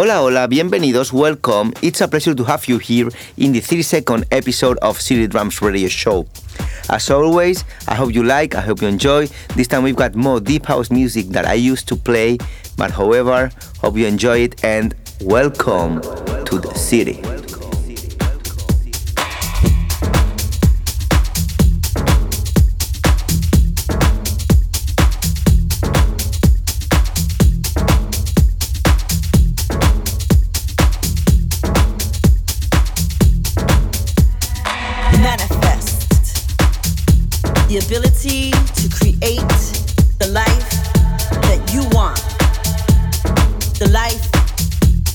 Hola, hola, bienvenidos, welcome. It's a pleasure to have you here in the 32nd episode of City Drums Radio Show. As always, I hope you like, I hope you enjoy. This time we've got more deep house music that I used to play, but however, hope you enjoy it and welcome to the city. the ability to create the life that you want, the life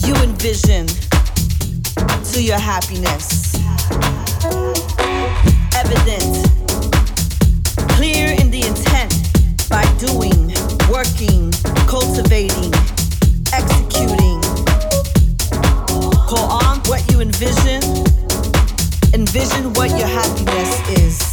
you envision to your happiness. Evident, clear in the intent by doing, working, cultivating, executing. Call on what you envision, envision what your happiness is.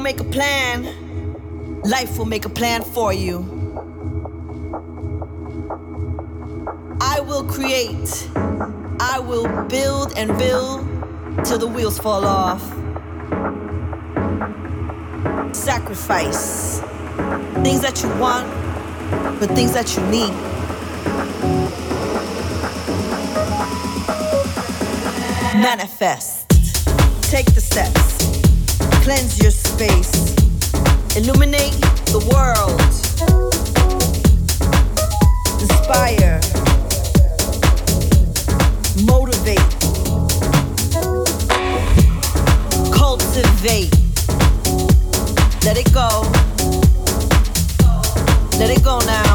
Make a plan life will make a plan for you. I will create, I will build and build till the wheels fall off. Sacrifice things that you want, but things that you need. Manifest. Take the steps. Cleanse your space. Illuminate the world. Inspire. Motivate. Cultivate. Let it go. Let it go now.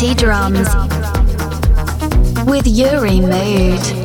Drums with Uri Mood.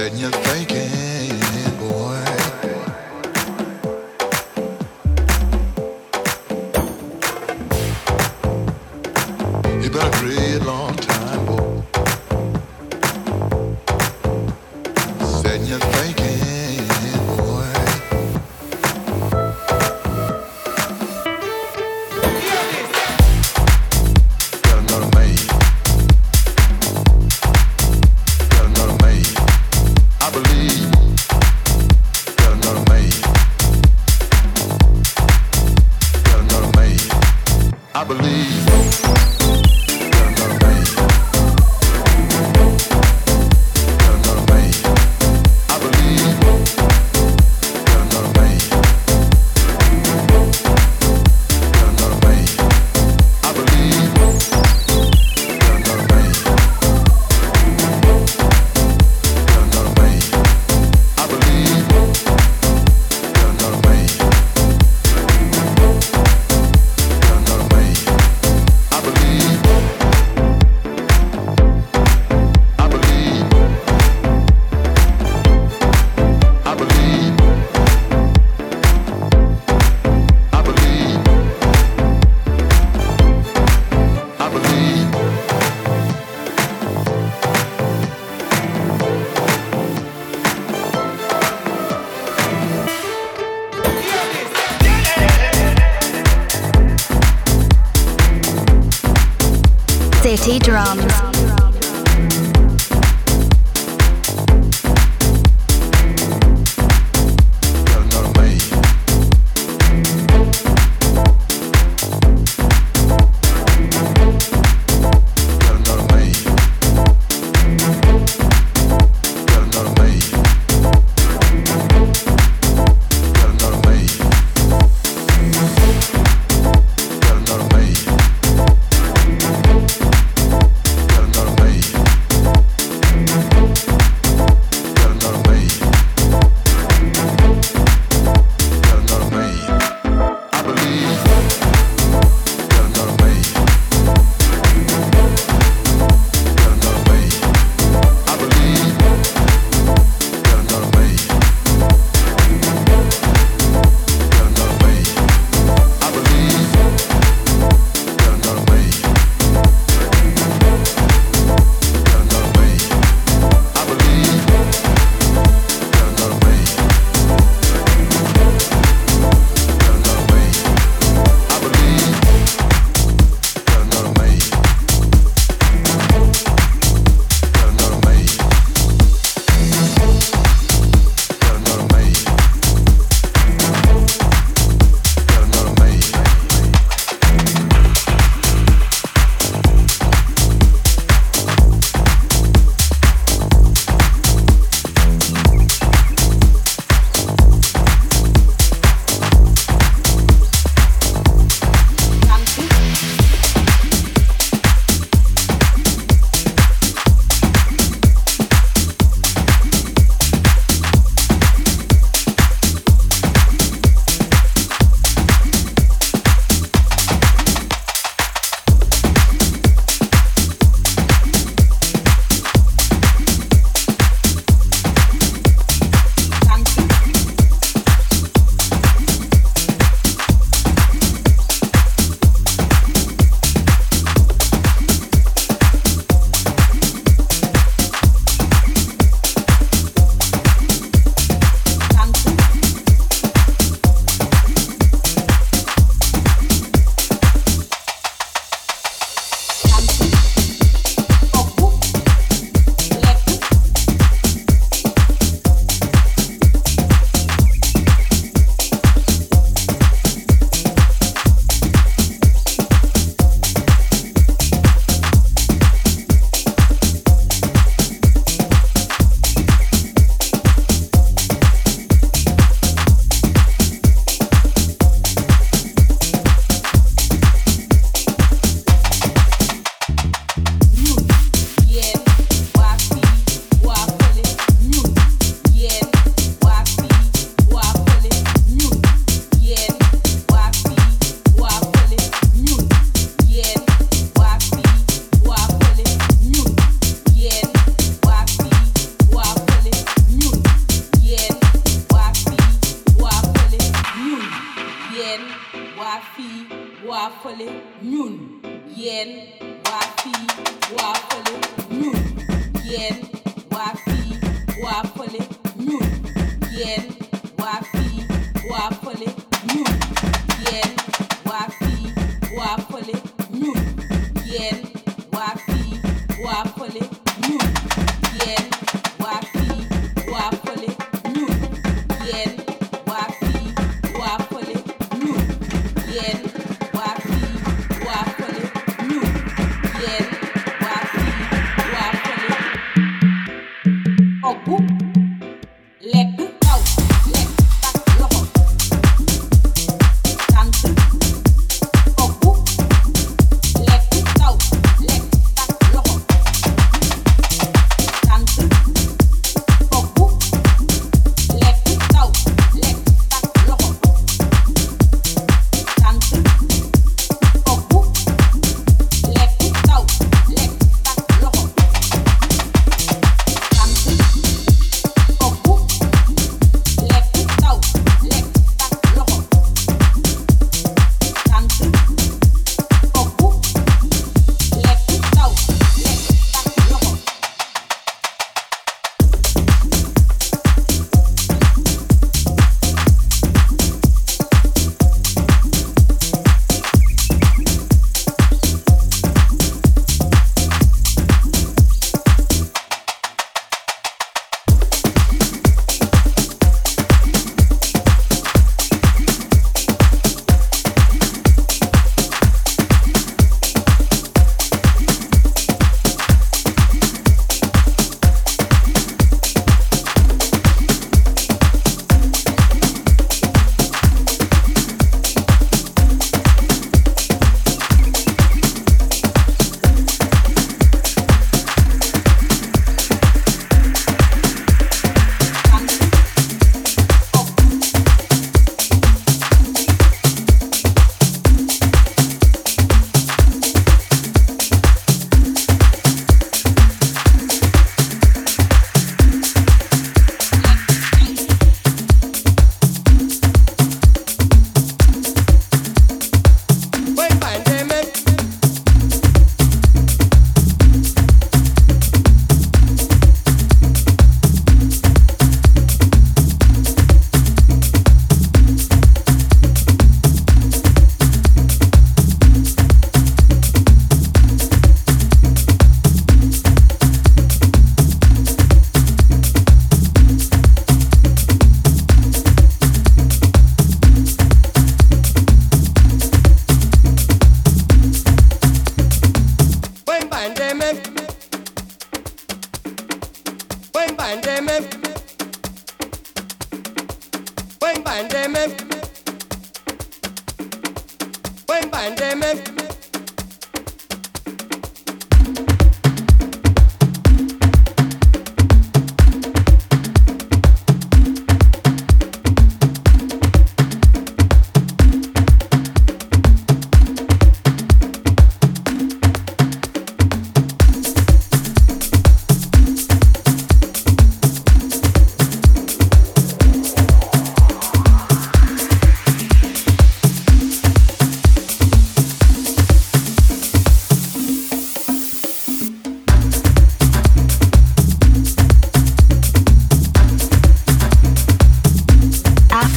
Then you're thinking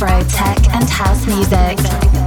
Afro, tech, and house music.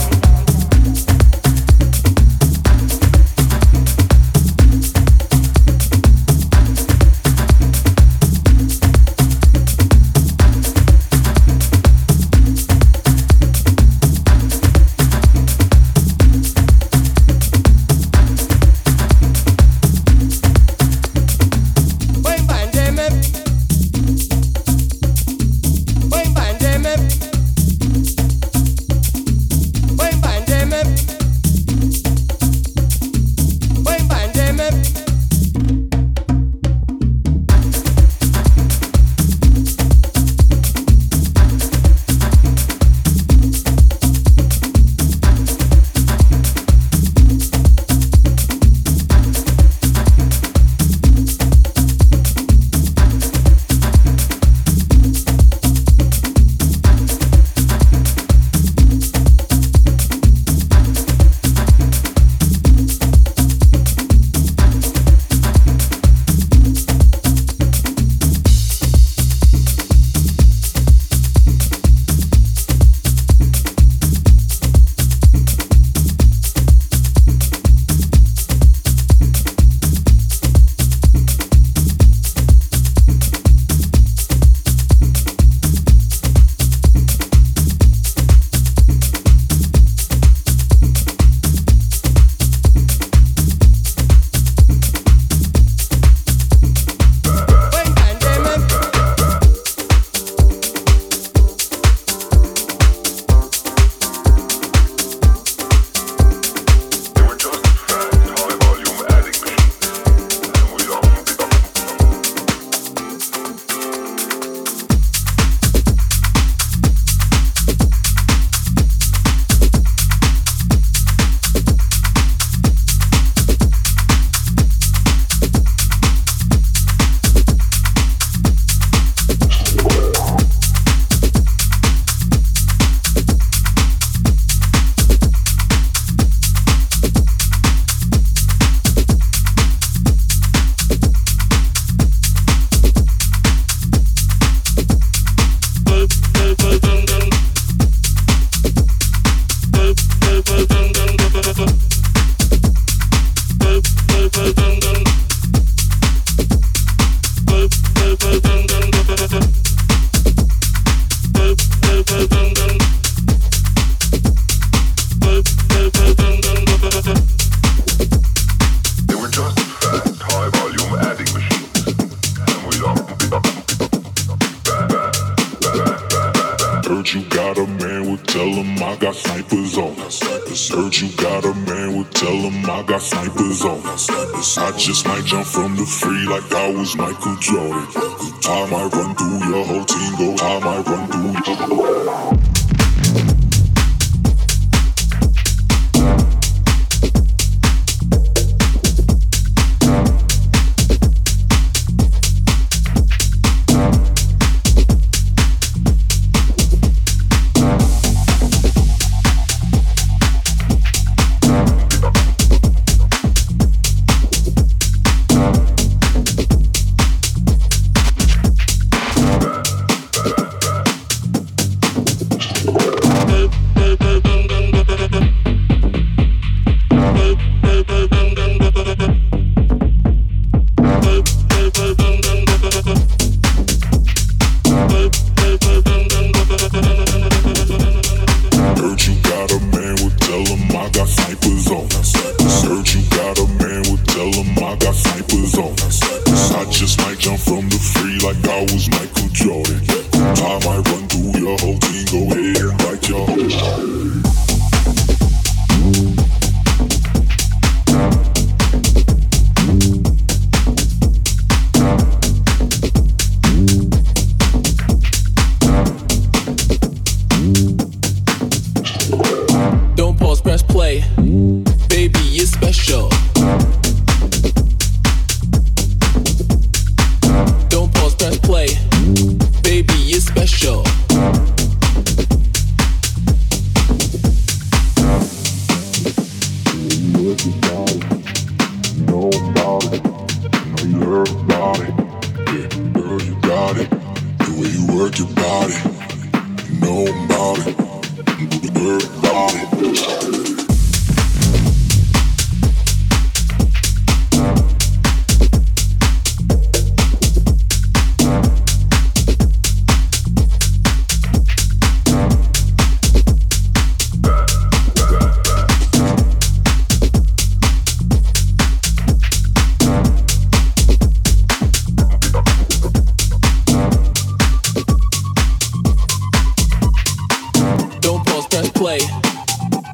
play.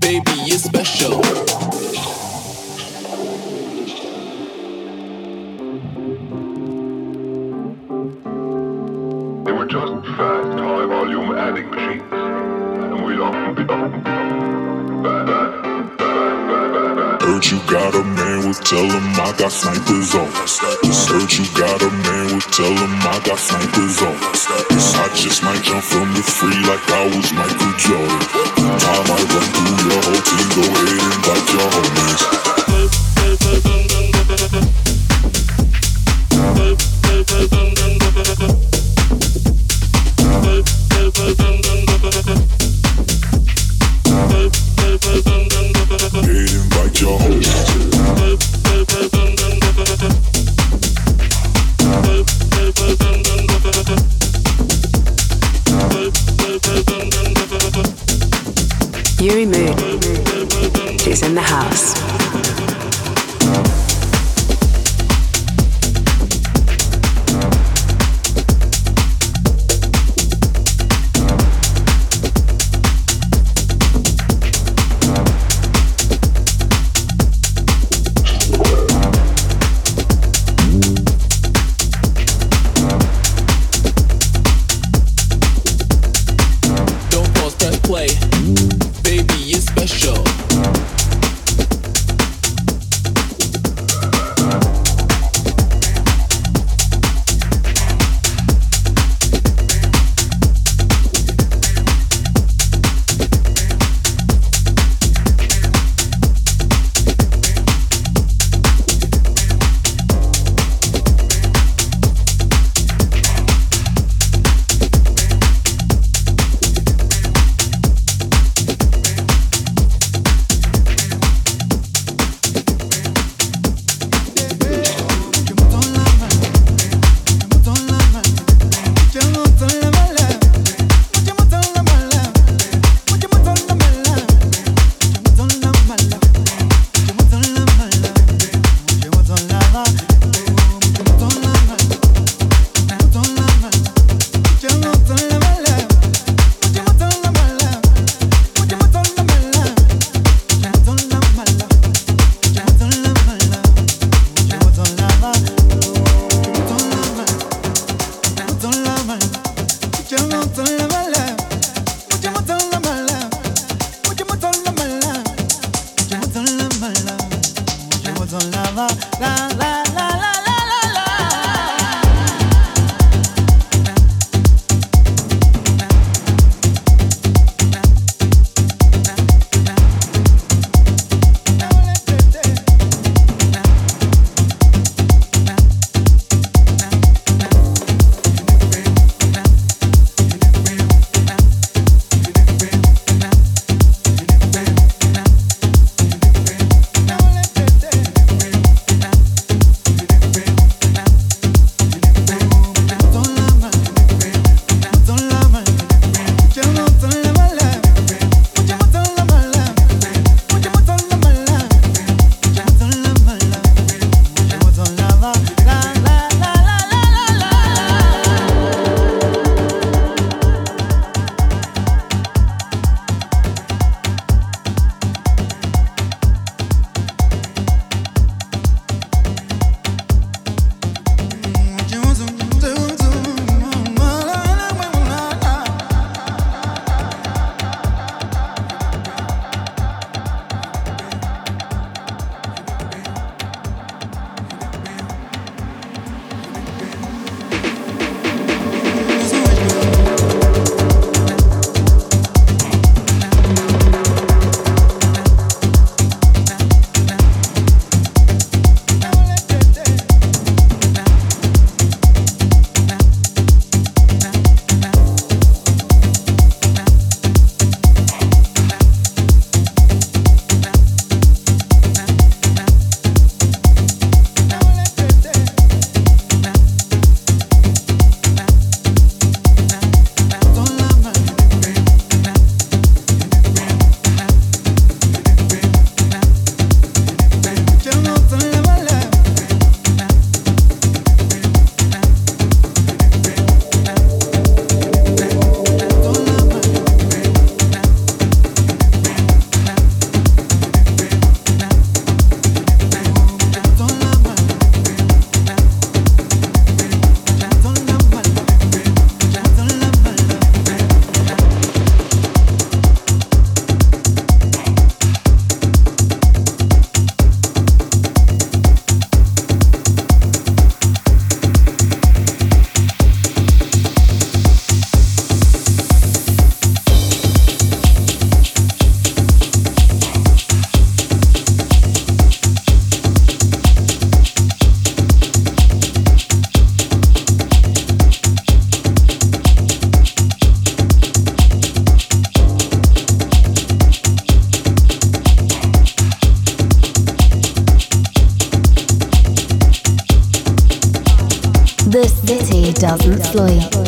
Baby, you're special. They were just fast, high volume adding machines. And we loved Heard you got a man, well tell him I got snipers on. Heard you got a man, with tell him I got snipers on just might jump from the free like I was Michael Jordan. Time I run through your whole team, go ahead and bite your homies. Doesn't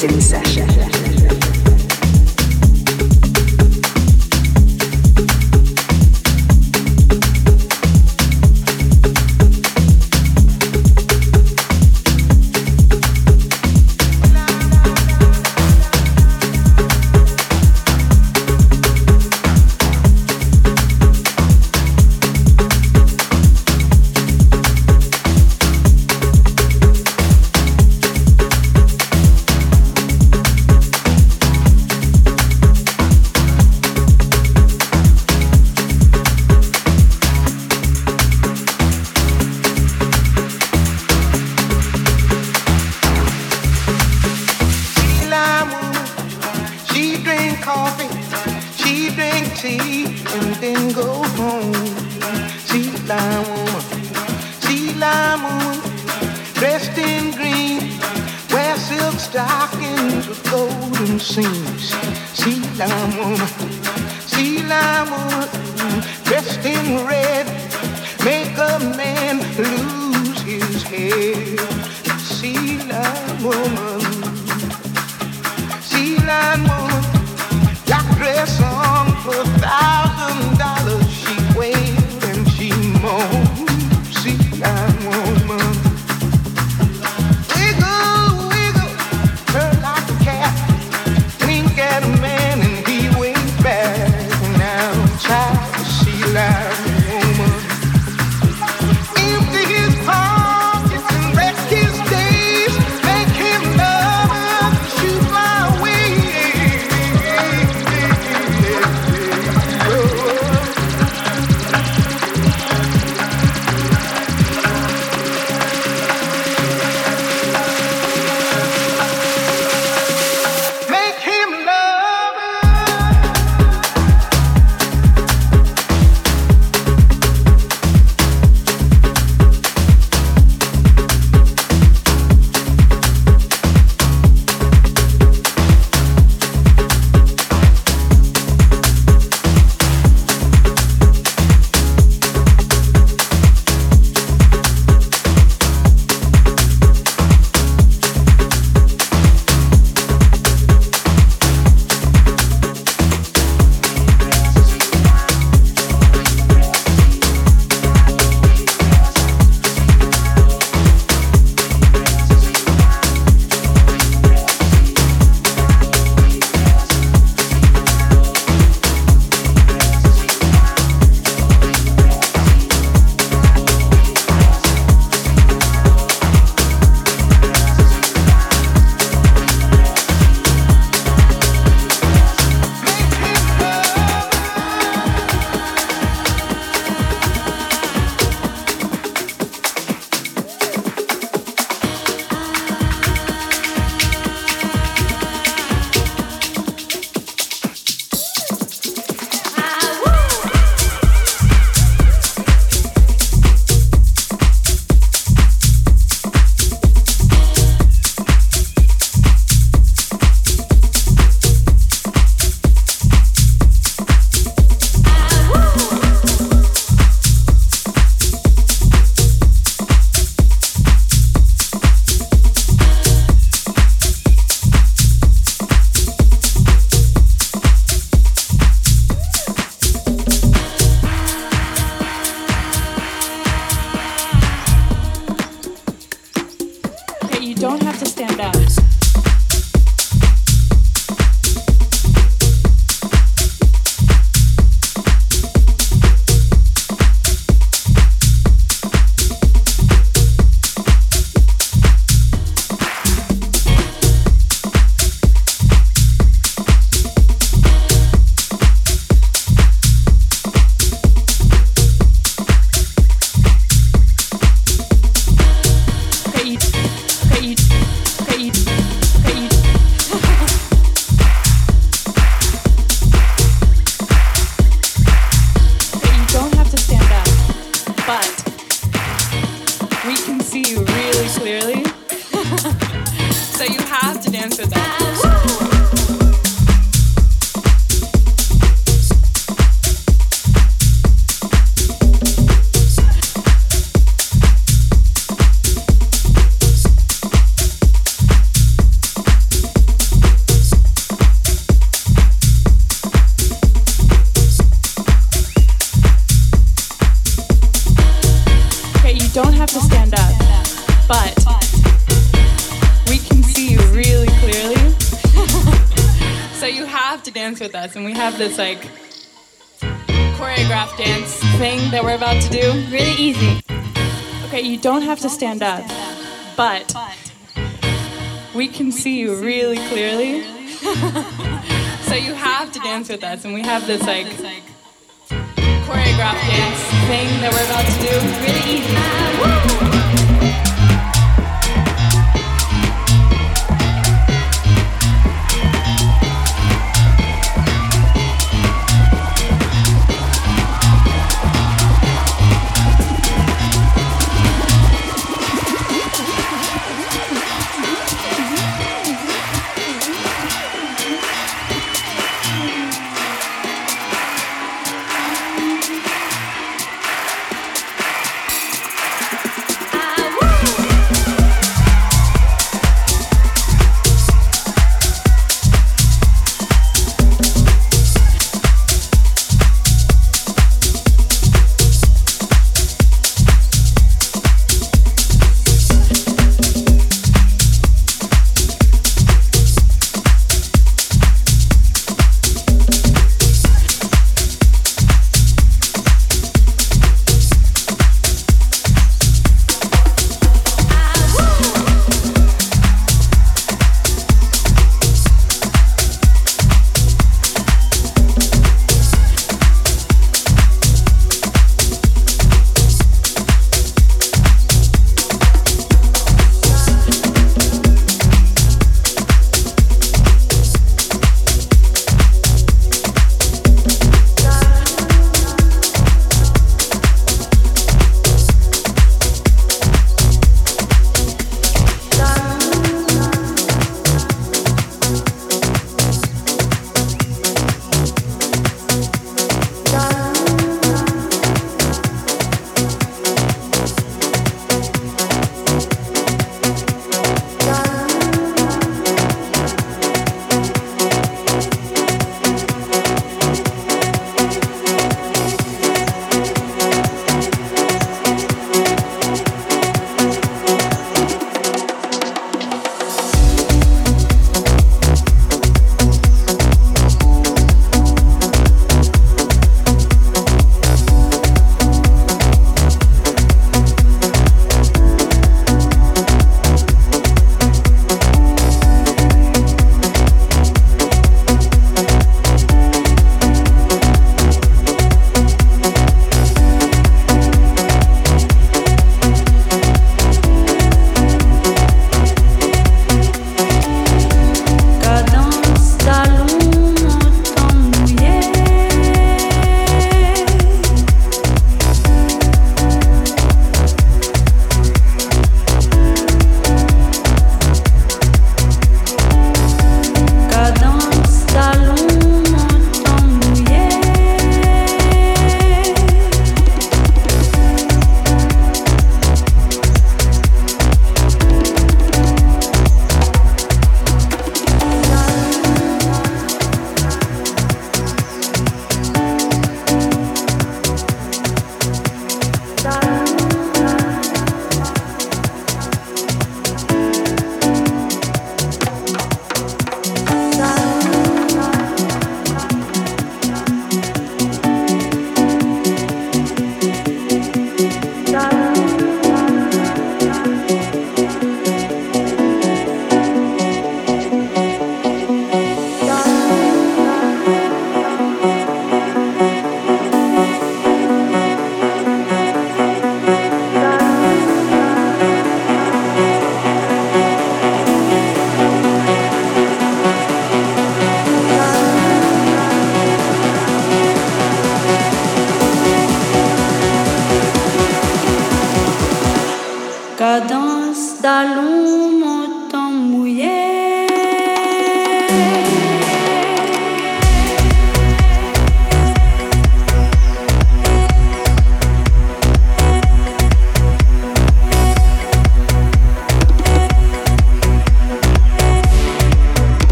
Sinsa. about to do? Really easy. Okay, you don't have to stand up, but we can see you really clearly. so you have to dance with us, and we have this like choreographed dance thing that we're about to do. Really easy.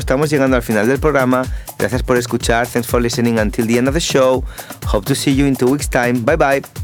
Estamos llegando al final del programa. Gracias por escuchar. Thanks for listening until the end of the show. Hope to see you in two weeks' time. Bye bye.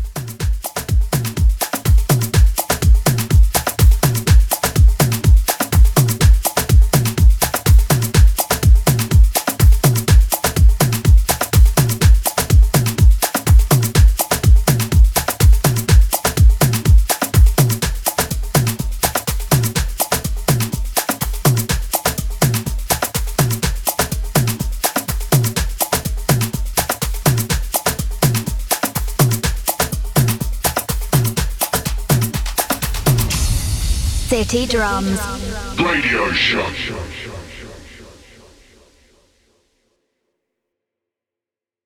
City Drums.